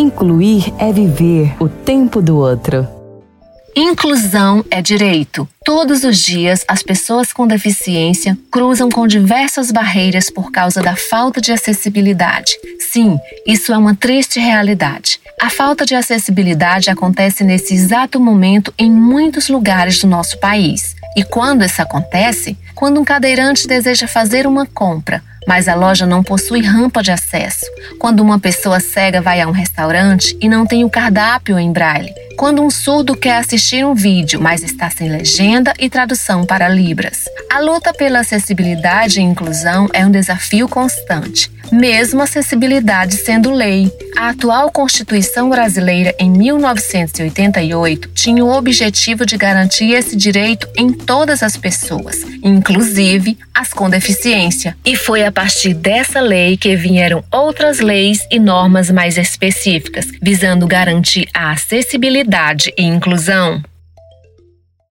Incluir é viver o tempo do outro. Inclusão é direito. Todos os dias, as pessoas com deficiência cruzam com diversas barreiras por causa da falta de acessibilidade. Sim, isso é uma triste realidade. A falta de acessibilidade acontece nesse exato momento em muitos lugares do nosso país. E quando isso acontece? Quando um cadeirante deseja fazer uma compra, mas a loja não possui rampa de acesso. Quando uma pessoa cega vai a um restaurante e não tem o cardápio em braille. Quando um surdo quer assistir um vídeo, mas está sem legenda e tradução para Libras. A luta pela acessibilidade e inclusão é um desafio constante, mesmo a acessibilidade sendo lei. A atual Constituição brasileira, em 1988, tinha o objetivo de garantir esse direito em todas as pessoas, inclusive as com deficiência. E foi a partir dessa lei que vieram outras leis e normas mais específicas, visando garantir a acessibilidade e inclusão.